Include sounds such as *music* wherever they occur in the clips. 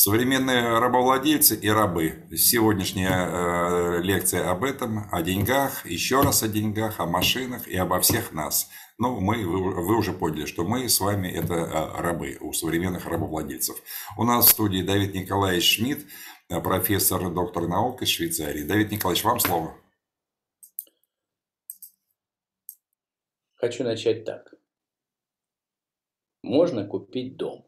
Современные рабовладельцы и рабы. Сегодняшняя э, лекция об этом, о деньгах, еще раз о деньгах, о машинах и обо всех нас. Ну, мы, вы, вы уже поняли, что мы с вами это э, рабы у современных рабовладельцев. У нас в студии Давид Николаевич Шмидт, э, профессор, доктор наук из Швейцарии. Давид Николаевич, вам слово. Хочу начать так. Можно купить дом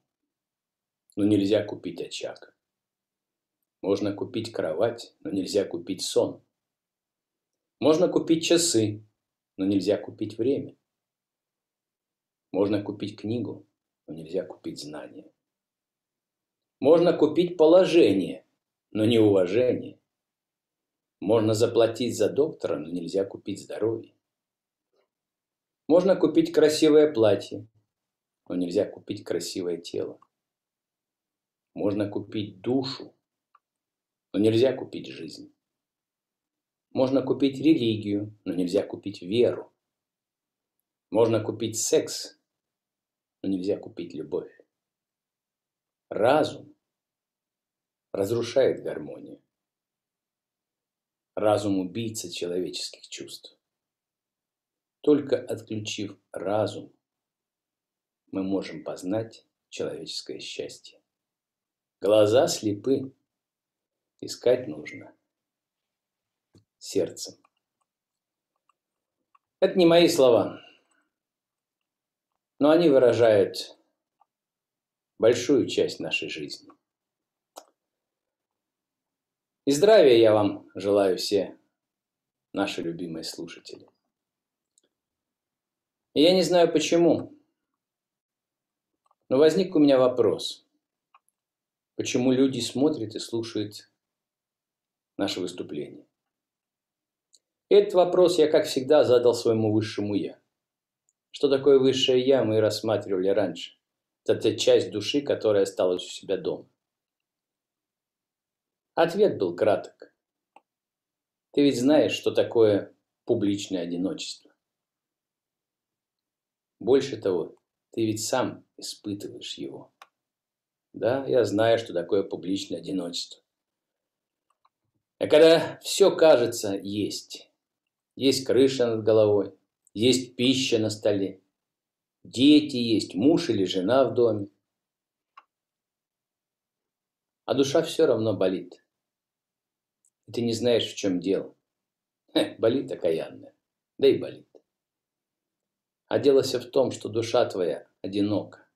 но нельзя купить очаг. Можно купить кровать, но нельзя купить сон. Можно купить часы, но нельзя купить время. Можно купить книгу, но нельзя купить знания. Можно купить положение, но не уважение. Можно заплатить за доктора, но нельзя купить здоровье. Можно купить красивое платье, но нельзя купить красивое тело. Можно купить душу, но нельзя купить жизнь. Можно купить религию, но нельзя купить веру. Можно купить секс, но нельзя купить любовь. Разум разрушает гармонию. Разум – убийца человеческих чувств. Только отключив разум, мы можем познать человеческое счастье. Глаза слепы. Искать нужно сердцем. Это не мои слова, но они выражают большую часть нашей жизни. И здравия я вам желаю все, наши любимые слушатели. И я не знаю почему, но возник у меня вопрос – почему люди смотрят и слушают наше выступление. Этот вопрос я, как всегда, задал своему высшему «я». Что такое высшее «я» мы рассматривали раньше. Это та часть души, которая осталась у себя дома. Ответ был краток. Ты ведь знаешь, что такое публичное одиночество. Больше того, ты ведь сам испытываешь его. Да, я знаю, что такое публичное одиночество. А когда все кажется есть, есть крыша над головой, есть пища на столе, дети есть, муж или жена в доме, а душа все равно болит. И ты не знаешь, в чем дело. Хе, болит окаянная, да и болит. А дело все в том, что душа твоя одинока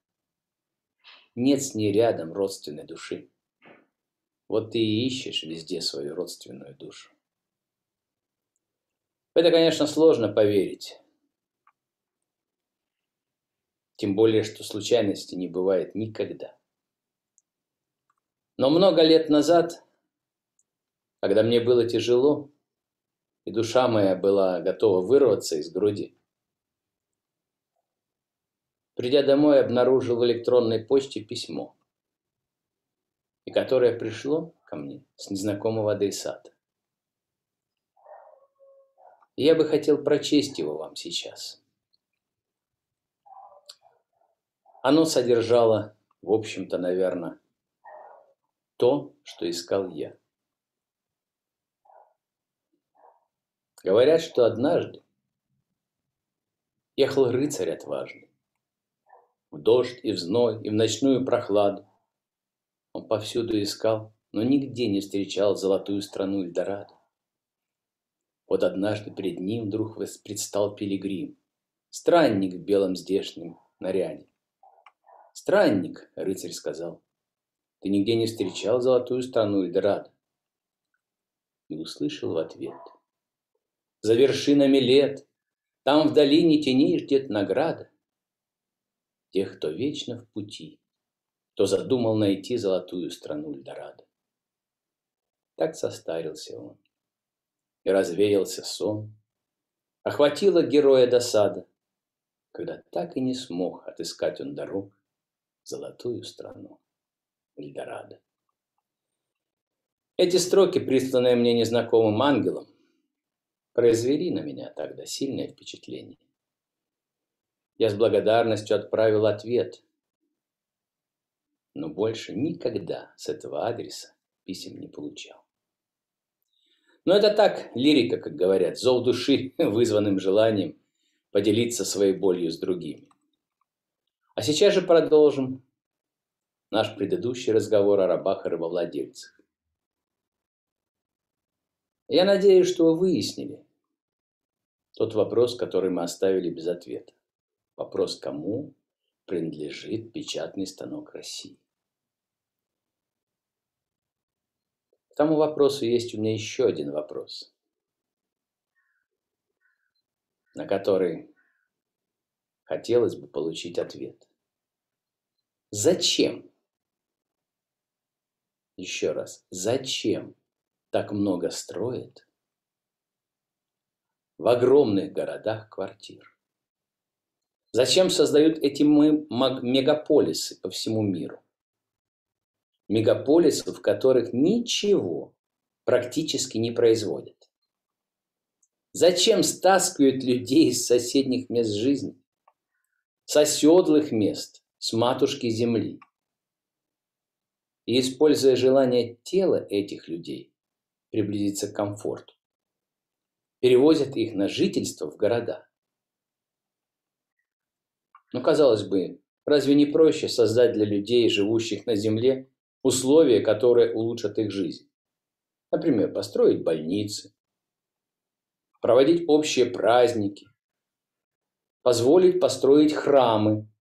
нет с ней рядом родственной души. Вот ты и ищешь везде свою родственную душу. Это, конечно, сложно поверить. Тем более, что случайности не бывает никогда. Но много лет назад, когда мне было тяжело, и душа моя была готова вырваться из груди, Придя домой, обнаружил в электронной почте письмо, и которое пришло ко мне с незнакомого адресата. Я бы хотел прочесть его вам сейчас. Оно содержало, в общем-то, наверное, то, что искал я. Говорят, что однажды ехал рыцарь отважный, в дождь и в зной, и в ночную прохладу. Он повсюду искал, но нигде не встречал золотую страну Эльдорадо. Вот однажды перед ним вдруг предстал пилигрим, странник в белом здешнем наряде. «Странник», — рыцарь сказал, — «ты нигде не встречал золотую страну Эльдорадо?» И услышал в ответ, «За вершинами лет, там в долине теней ждет награда тех, кто вечно в пути, кто задумал найти золотую страну Эльдорадо. Так состарился он, и развеялся сон. Охватила героя досада, когда так и не смог отыскать он дорог в золотую страну Эльдорадо. Эти строки, присланные мне незнакомым ангелом, произвели на меня тогда сильное впечатление. Я с благодарностью отправил ответ. но больше никогда с этого адреса писем не получал. Но это так, лирика, как говорят, зов души, *laughs* вызванным желанием поделиться своей болью с другими. А сейчас же продолжим наш предыдущий разговор о рабах и рабовладельцах. Я надеюсь, что вы выяснили тот вопрос, который мы оставили без ответа. Вопрос, кому принадлежит печатный станок России. К тому вопросу есть у меня еще один вопрос, на который хотелось бы получить ответ. Зачем? Еще раз, зачем так много строят в огромных городах квартир? Зачем создают эти мегаполисы по всему миру? мегаполисов, в которых ничего практически не производят. Зачем стаскивают людей из соседних мест жизни, с оседлых мест, с матушки земли? И, используя желание тела этих людей приблизиться к комфорту, перевозят их на жительство в города. Но, казалось бы, разве не проще создать для людей, живущих на земле, условия, которые улучшат их жизнь. Например, построить больницы, проводить общие праздники, позволить построить храмы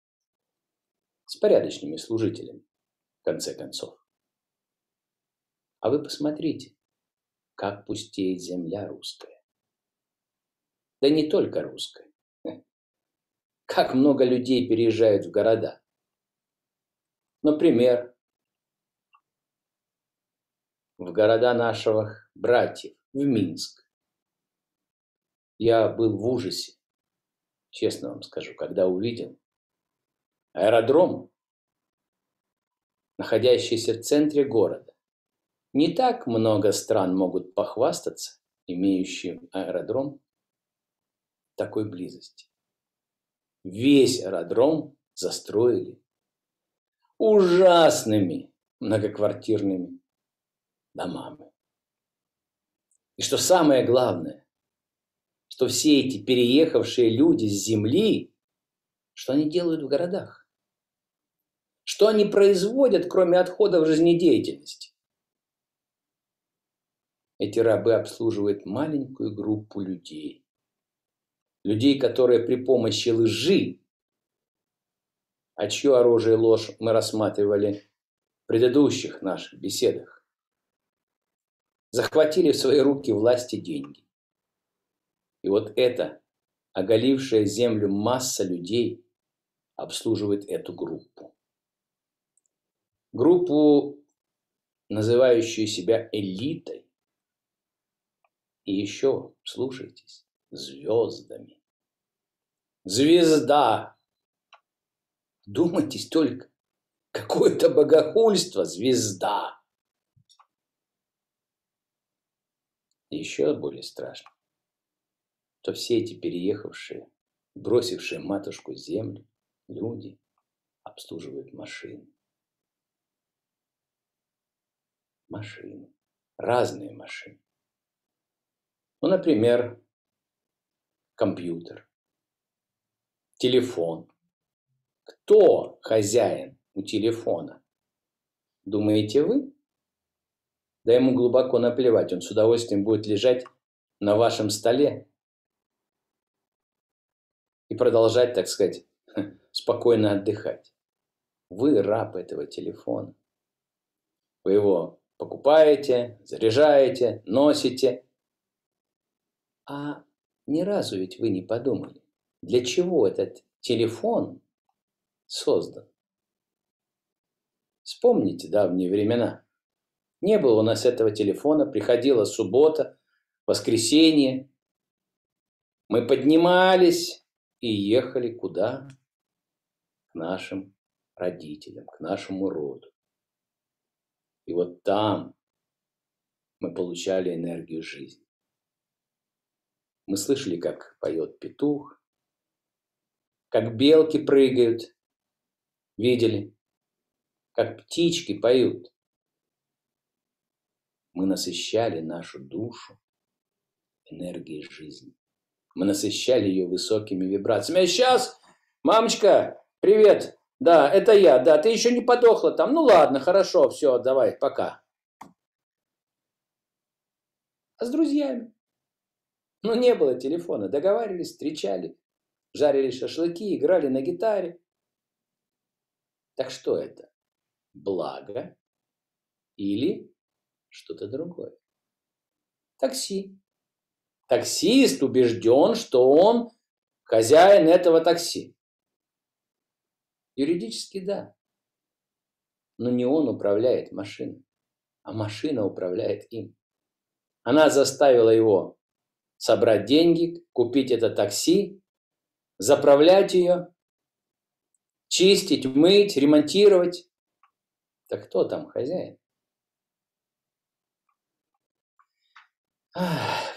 с порядочными служителями, в конце концов. А вы посмотрите, как пустеет земля русская. Да не только русская. Как много людей переезжают в города. Например, в города наших братьев, в Минск. Я был в ужасе, честно вам скажу, когда увидел аэродром, находящийся в центре города. Не так много стран могут похвастаться, имеющим аэродром такой близости. Весь аэродром застроили ужасными многоквартирными домами. И что самое главное, что все эти переехавшие люди с земли, что они делают в городах? Что они производят, кроме отходов жизнедеятельности? Эти рабы обслуживают маленькую группу людей. Людей, которые при помощи лжи, а чье оружие ложь мы рассматривали в предыдущих наших беседах, захватили в свои руки власть и деньги. И вот эта оголившая землю масса людей обслуживает эту группу. Группу, называющую себя элитой. И еще, слушайтесь, звездами. Звезда! Думайтесь только, какое-то богохульство, звезда! еще более страшно, то все эти переехавшие, бросившие матушку землю, люди обслуживают машины. Машины. Разные машины. Ну, например, компьютер, телефон. Кто хозяин у телефона? Думаете вы? Да ему глубоко наплевать, он с удовольствием будет лежать на вашем столе и продолжать, так сказать, *laughs* спокойно отдыхать. Вы раб этого телефона. Вы его покупаете, заряжаете, носите. А ни разу ведь вы не подумали, для чего этот телефон создан. Вспомните давние времена. Не было у нас этого телефона, приходила суббота, воскресенье. Мы поднимались и ехали куда? К нашим родителям, к нашему роду. И вот там мы получали энергию жизни. Мы слышали, как поет петух, как белки прыгают. Видели? как птички поют. Мы насыщали нашу душу энергией жизни. Мы насыщали ее высокими вибрациями. А сейчас, мамочка, привет. Да, это я. Да, ты еще не подохла там. Ну ладно, хорошо, все, давай, пока. А с друзьями? Ну, не было телефона. Договаривались, встречали, жарили шашлыки, играли на гитаре. Так что это? Благо или что-то другое? Такси. Таксист убежден, что он хозяин этого такси. Юридически да. Но не он управляет машиной, а машина управляет им. Она заставила его собрать деньги, купить это такси, заправлять ее, чистить, мыть, ремонтировать. Так кто там хозяин?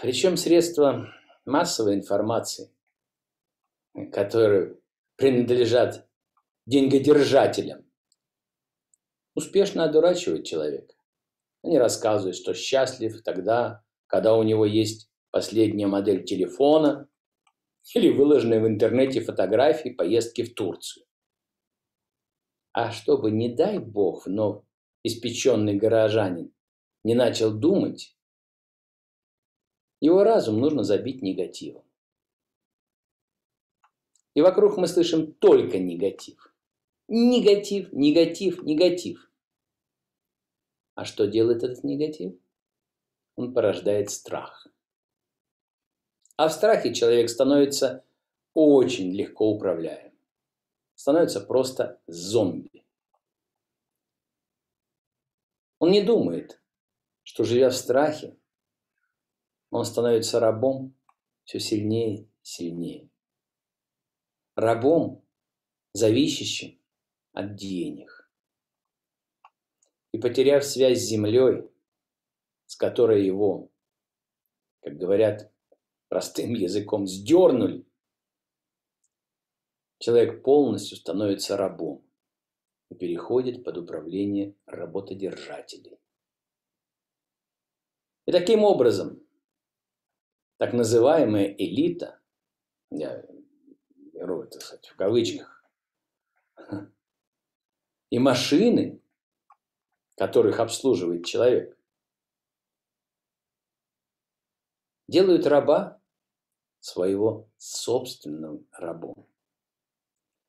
Причем средства массовой информации, которые принадлежат деньгодержателям, успешно одурачивают человека. Они рассказывают, что счастлив тогда, когда у него есть последняя модель телефона или выложенные в интернете фотографии поездки в Турцию. А чтобы, не дай бог, но испеченный горожанин не начал думать, его разум нужно забить негативом. И вокруг мы слышим только негатив. Негатив, негатив, негатив. А что делает этот негатив? Он порождает страх. А в страхе человек становится очень легко управляем. Становится просто зомби. Он не думает, что живя в страхе, он становится рабом все сильнее и сильнее. Рабом, зависящим от денег. И потеряв связь с землей, с которой его, как говорят простым языком, сдернули, человек полностью становится рабом и переходит под управление работодержателей. И таким образом так называемая элита, я беру это кстати, в кавычках, *laughs* и машины, которых обслуживает человек, делают раба своего собственным рабом.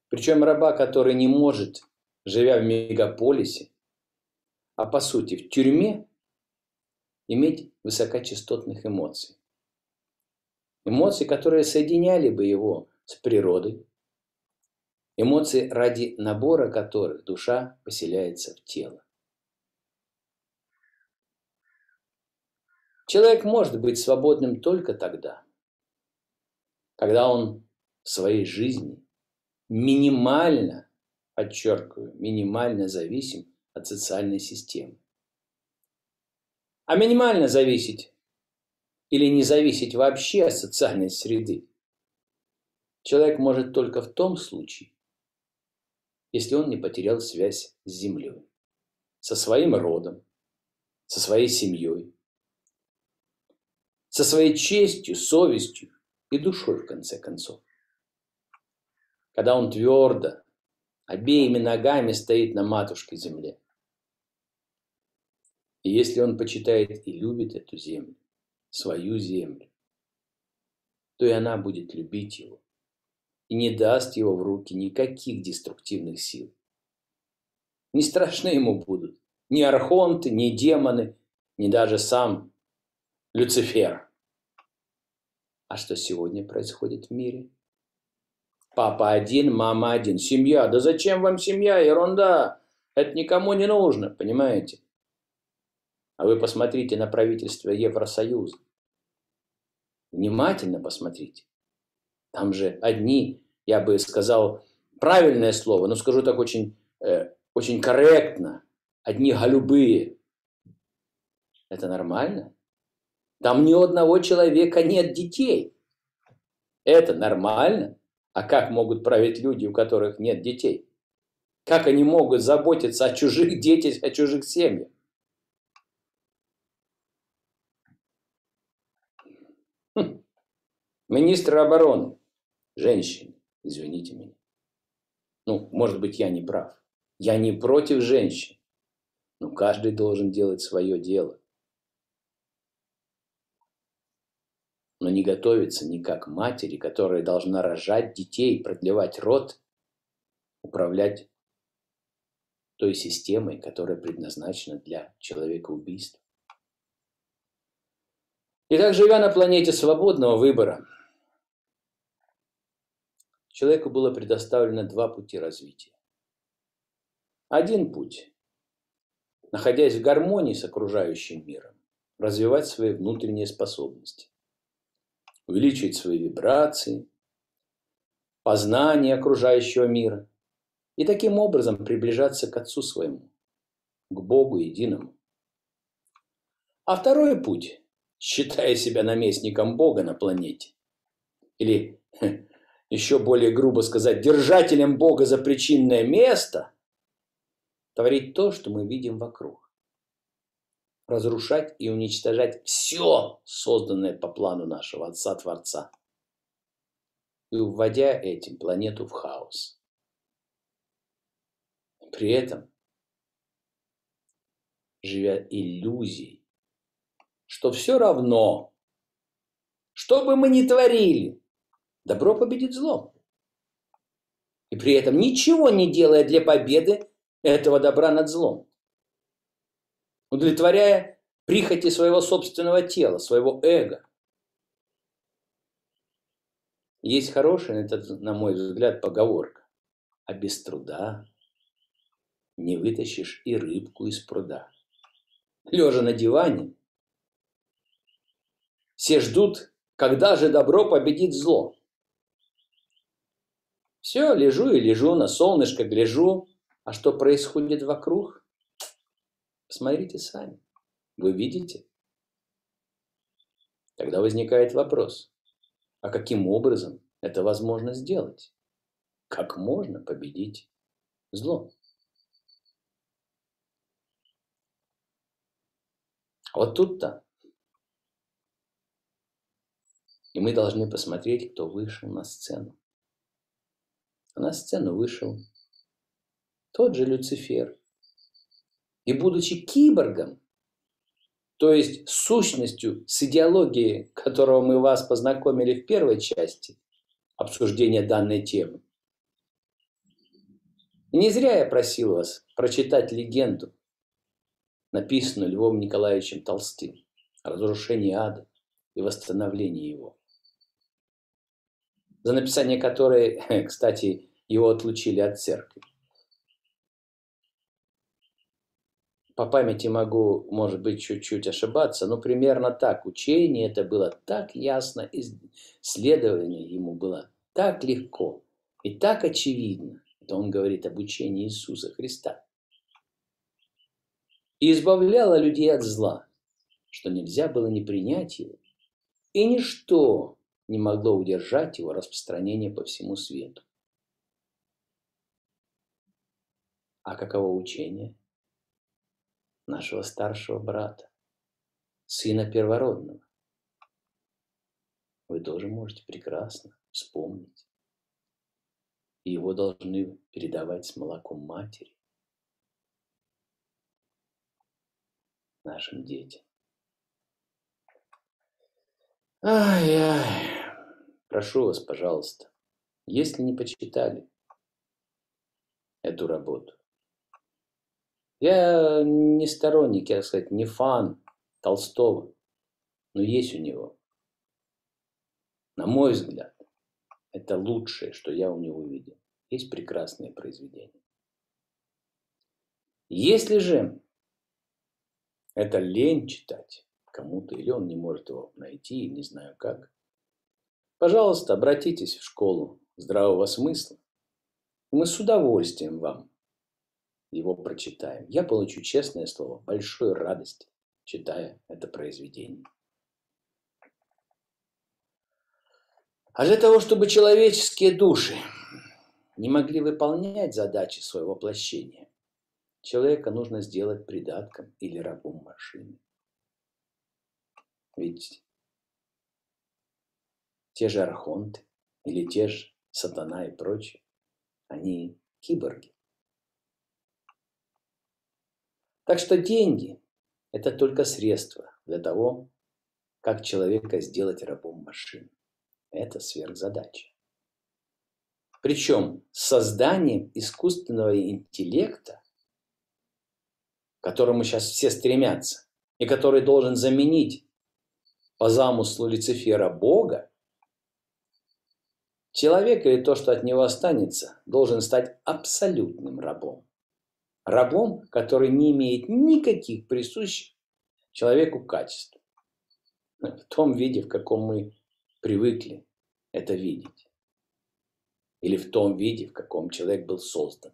Причем раба, который не может, живя в мегаполисе, а по сути в тюрьме, иметь высокочастотных эмоций. Эмоции, которые соединяли бы его с природой. Эмоции, ради набора которых душа поселяется в тело. Человек может быть свободным только тогда, когда он в своей жизни минимально, подчеркиваю, минимально зависим от социальной системы. А минимально зависеть или не зависеть вообще от социальной среды, человек может только в том случае, если он не потерял связь с землей, со своим родом, со своей семьей, со своей честью, совестью и душой, в конце концов. Когда он твердо, обеими ногами стоит на матушке земле. И если он почитает и любит эту землю, свою землю, то и она будет любить его и не даст его в руки никаких деструктивных сил. Не страшны ему будут ни архонты, ни демоны, ни даже сам Люцифер. А что сегодня происходит в мире? Папа один, мама один, семья. Да зачем вам семья? Ерунда. Это никому не нужно, понимаете? А вы посмотрите на правительство Евросоюза. Внимательно посмотрите. Там же одни, я бы сказал, правильное слово, но скажу так очень, э, очень корректно, одни голубые. Это нормально? Там ни у одного человека нет детей. Это нормально? А как могут править люди, у которых нет детей? Как они могут заботиться о чужих детях, о чужих семьях? Хм. Министр обороны, женщины, извините меня. Ну, может быть, я не прав. Я не против женщин. Но каждый должен делать свое дело. Но не готовиться ни как матери, которая должна рожать детей, продлевать род, управлять той системой, которая предназначена для человека убийства. Итак, живя на планете свободного выбора, человеку было предоставлено два пути развития. Один путь находясь в гармонии с окружающим миром, развивать свои внутренние способности, увеличивать свои вибрации, познание окружающего мира и таким образом приближаться к Отцу своему, к Богу единому. А второй путь, считая себя наместником Бога на планете, или, еще более грубо сказать, держателем Бога за причинное место – творить то, что мы видим вокруг. Разрушать и уничтожать все, созданное по плану нашего Отца-Творца. И вводя этим планету в хаос. При этом, живя иллюзией, что все равно, что бы мы ни творили, добро победит зло. И при этом ничего не делая для победы этого добра над злом, удовлетворяя прихоти своего собственного тела, своего эго. Есть хорошая, на мой взгляд, поговорка. А без труда не вытащишь и рыбку из пруда. Лежа на диване, все ждут, когда же добро победит зло. Все, лежу и лежу, на солнышко гляжу, а что происходит вокруг? Посмотрите сами. Вы видите? Тогда возникает вопрос, а каким образом это возможно сделать? Как можно победить зло? Вот тут-то. И мы должны посмотреть, кто вышел на сцену. А на сцену вышел тот же Люцифер. И будучи киборгом, то есть сущностью с идеологией, которого мы вас познакомили в первой части обсуждения данной темы, не зря я просил вас прочитать легенду, написанную Львом Николаевичем Толстым о разрушении ада и восстановлении его. За написание которой, *laughs* кстати, его отлучили от церкви. По памяти могу, может быть, чуть-чуть ошибаться, но примерно так. Учение это было так ясно, исследование ему было так легко и так очевидно. Это он говорит об учении Иисуса Христа. И избавляло людей от зла, что нельзя было не принять его, и ничто не могло удержать его распространение по всему свету. А каково учение? Нашего старшего брата, сына первородного. Вы тоже можете прекрасно вспомнить. Его должны передавать с молоком матери нашим детям. Ай-яй, прошу вас, пожалуйста, если не почитали эту работу, я не сторонник, я сказать, не фан Толстого, но есть у него. На мой взгляд, это лучшее, что я у него видел. Есть прекрасные произведения. Если же это лень читать кому-то, или он не может его найти, не знаю как, пожалуйста, обратитесь в школу здравого смысла. Мы с удовольствием вам его прочитаем. Я получу, честное слово, большую радость, читая это произведение. А для того, чтобы человеческие души не могли выполнять задачи своего воплощения, человека нужно сделать придатком или рабом машины. Ведь те же архонты или те же сатана и прочие, они киборги. Так что деньги – это только средство для того, как человека сделать рабом машины. Это сверхзадача. Причем созданием искусственного интеллекта, к которому сейчас все стремятся, и который должен заменить по замыслу Люцифера Бога, человек или то, что от него останется, должен стать абсолютным рабом. Рабом, который не имеет никаких присущих человеку качеств. В том виде, в каком мы привыкли это видеть. Или в том виде, в каком человек был создан.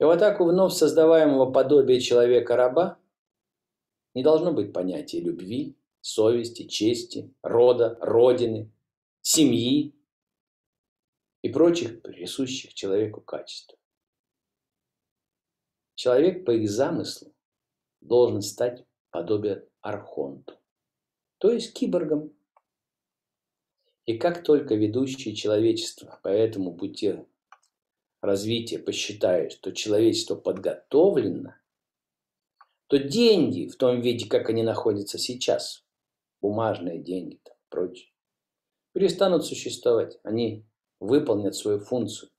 И вот так у вновь создаваемого подобия человека-раба не должно быть понятия любви, совести, чести, рода, родины, семьи и прочих присущих человеку качеств. Человек по их замыслу должен стать подобие архонту, то есть киборгом. И как только ведущие человечество по этому пути развития посчитают, что человечество подготовлено, то деньги в том виде, как они находятся сейчас, бумажные деньги там, прочее, перестанут существовать. Они выполнят свою функцию.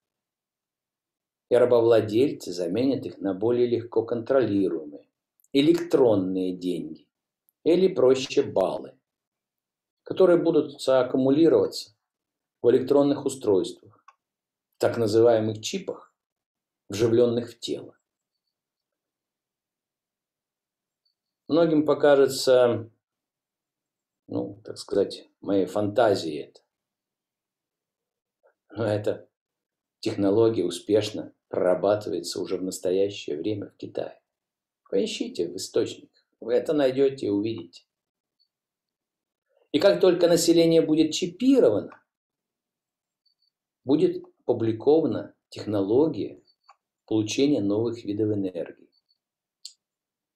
И рабовладельцы заменят их на более легко контролируемые электронные деньги или проще баллы, которые будут аккумулироваться в электронных устройствах, так называемых чипах, вживленных в тело. Многим покажется, ну, так сказать, моей фантазией это. Но эта технология успешно прорабатывается уже в настоящее время в Китае. Поищите в источниках, вы это найдете и увидите. И как только население будет чипировано, будет опубликована технология получения новых видов энергии.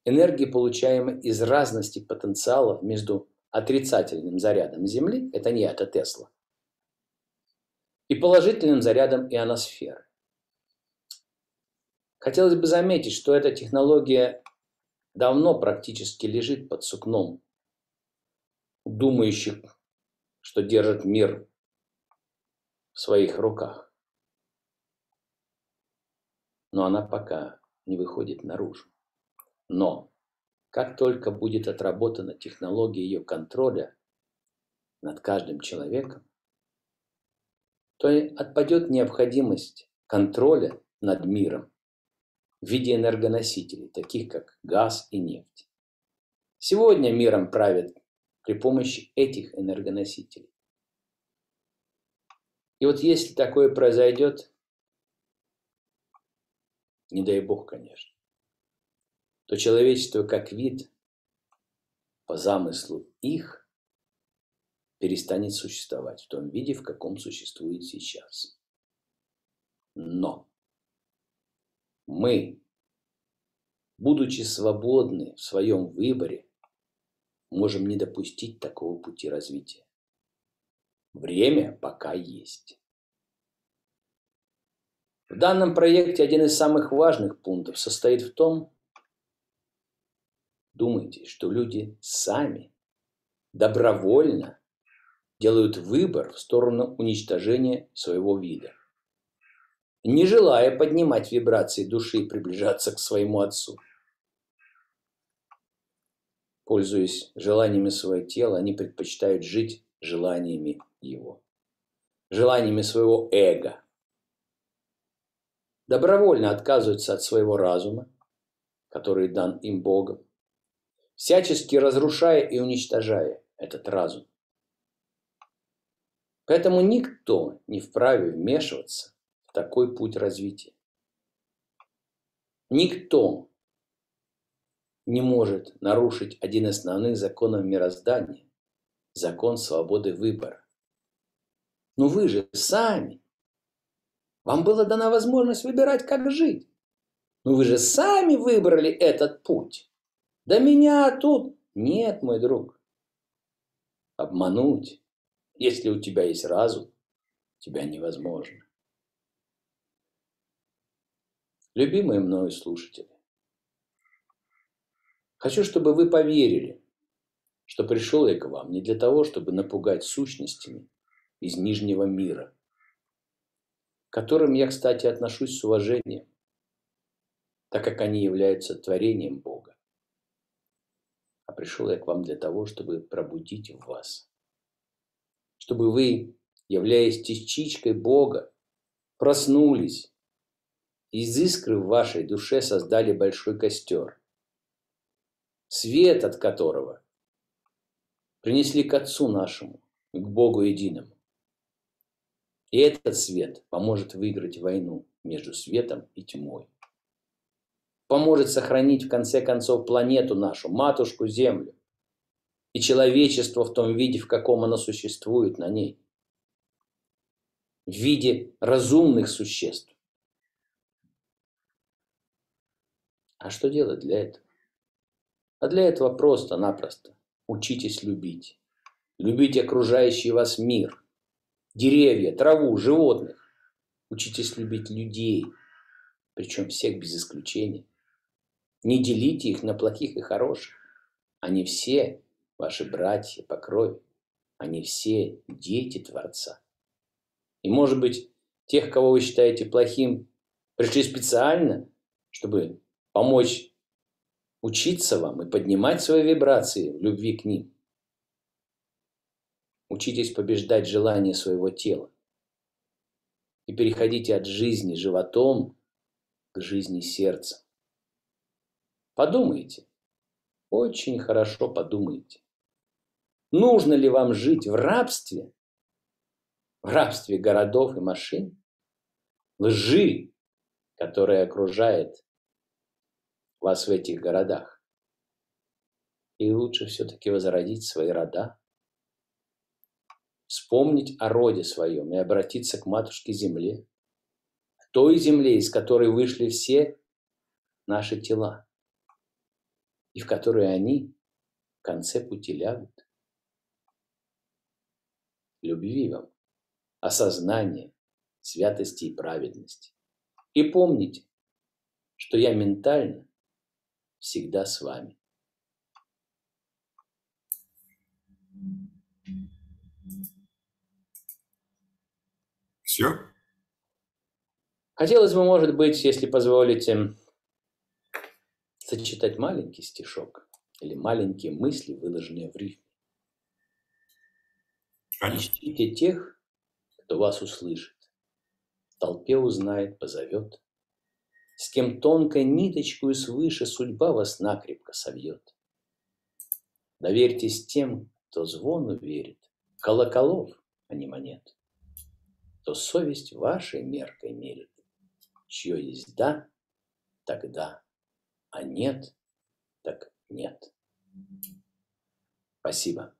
Энергии, получаемой из разности потенциалов между отрицательным зарядом Земли, это не это Тесла, и положительным зарядом ионосферы. Хотелось бы заметить, что эта технология давно практически лежит под сукном думающих, что держат мир в своих руках. Но она пока не выходит наружу. Но как только будет отработана технология ее контроля над каждым человеком, то и отпадет необходимость контроля над миром в виде энергоносителей, таких как газ и нефть. Сегодня миром правят при помощи этих энергоносителей. И вот если такое произойдет, не дай бог, конечно, то человечество как вид по замыслу их перестанет существовать в том виде, в каком существует сейчас. Но мы, будучи свободны в своем выборе, можем не допустить такого пути развития. Время пока есть. В данном проекте один из самых важных пунктов состоит в том, думайте, что люди сами добровольно делают выбор в сторону уничтожения своего вида, не желая поднимать вибрации души и приближаться к своему Отцу. Пользуясь желаниями своего тела, они предпочитают жить желаниями его, желаниями своего эго. Добровольно отказываются от своего разума, который дан им Богом, всячески разрушая и уничтожая этот разум. Поэтому никто не вправе вмешиваться такой путь развития. Никто не может нарушить один из основных законов мироздания – закон свободы выбора. Но вы же сами Вам была дана возможность выбирать, как жить. Но вы же сами выбрали этот путь. Да меня тут нет, мой друг. Обмануть, если у тебя есть разум, тебя невозможно. Любимые мною слушатели, хочу, чтобы вы поверили, что пришел я к вам не для того, чтобы напугать сущностями из Нижнего мира, к которым я, кстати, отношусь с уважением, так как они являются творением Бога. А пришел я к вам для того, чтобы пробудить в вас, чтобы вы, являясь частичкой Бога, проснулись, из искры в вашей душе создали большой костер, свет от которого принесли к Отцу нашему, к Богу единому. И этот свет поможет выиграть войну между светом и тьмой. Поможет сохранить в конце концов планету нашу, матушку Землю, и человечество в том виде, в каком оно существует на ней. В виде разумных существ. А что делать для этого? А для этого просто-напросто учитесь любить. Любите окружающий вас мир, деревья, траву, животных. Учитесь любить людей, причем всех без исключения. Не делите их на плохих и хороших. Они все ваши братья по крови. Они все дети Творца. И, может быть, тех, кого вы считаете плохим, пришли специально, чтобы помочь учиться вам и поднимать свои вибрации в любви к ним. Учитесь побеждать желание своего тела. И переходите от жизни животом к жизни сердцем. Подумайте, очень хорошо подумайте. Нужно ли вам жить в рабстве, в рабстве городов и машин, лжи, которая окружает вас в этих городах? И лучше все-таки возродить свои рода, вспомнить о роде своем и обратиться к Матушке Земле, к той земле, из которой вышли все наши тела, и в которой они в конце пути лягут. Любви вам, осознания, святости и праведности. И помните, что я ментально всегда с вами. Все? Хотелось бы, может быть, если позволите, сочетать маленький стишок или маленькие мысли, выложенные в рифме. Конечно. Ищите тех, кто вас услышит, в толпе узнает, позовет, с кем тонкой ниточкой свыше судьба вас накрепко совьет. Доверьтесь тем, кто звону верит, колоколов, а не монет то совесть вашей меркой мерит. Чье есть да, тогда, а нет, так нет. Спасибо.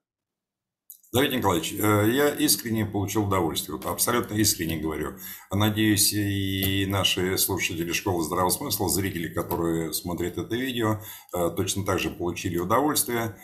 Давид Николаевич, э, я искренне получил удовольствие, вот абсолютно искренне говорю. Надеюсь, и наши слушатели школы здравого смысла, зрители, которые смотрят это видео, э, точно так же получили удовольствие.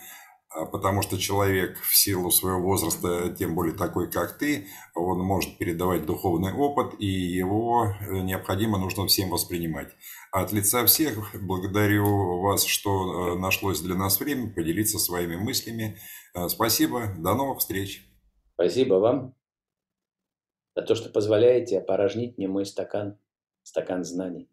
А, потому что человек в силу своего возраста, тем более такой, как ты, он может передавать духовный опыт, и его э, необходимо нужно всем воспринимать. От лица всех благодарю вас, что э, нашлось для нас время поделиться своими мыслями. Э, спасибо, до новых встреч. Спасибо вам за то, что позволяете опорожнить мне мой стакан, стакан знаний.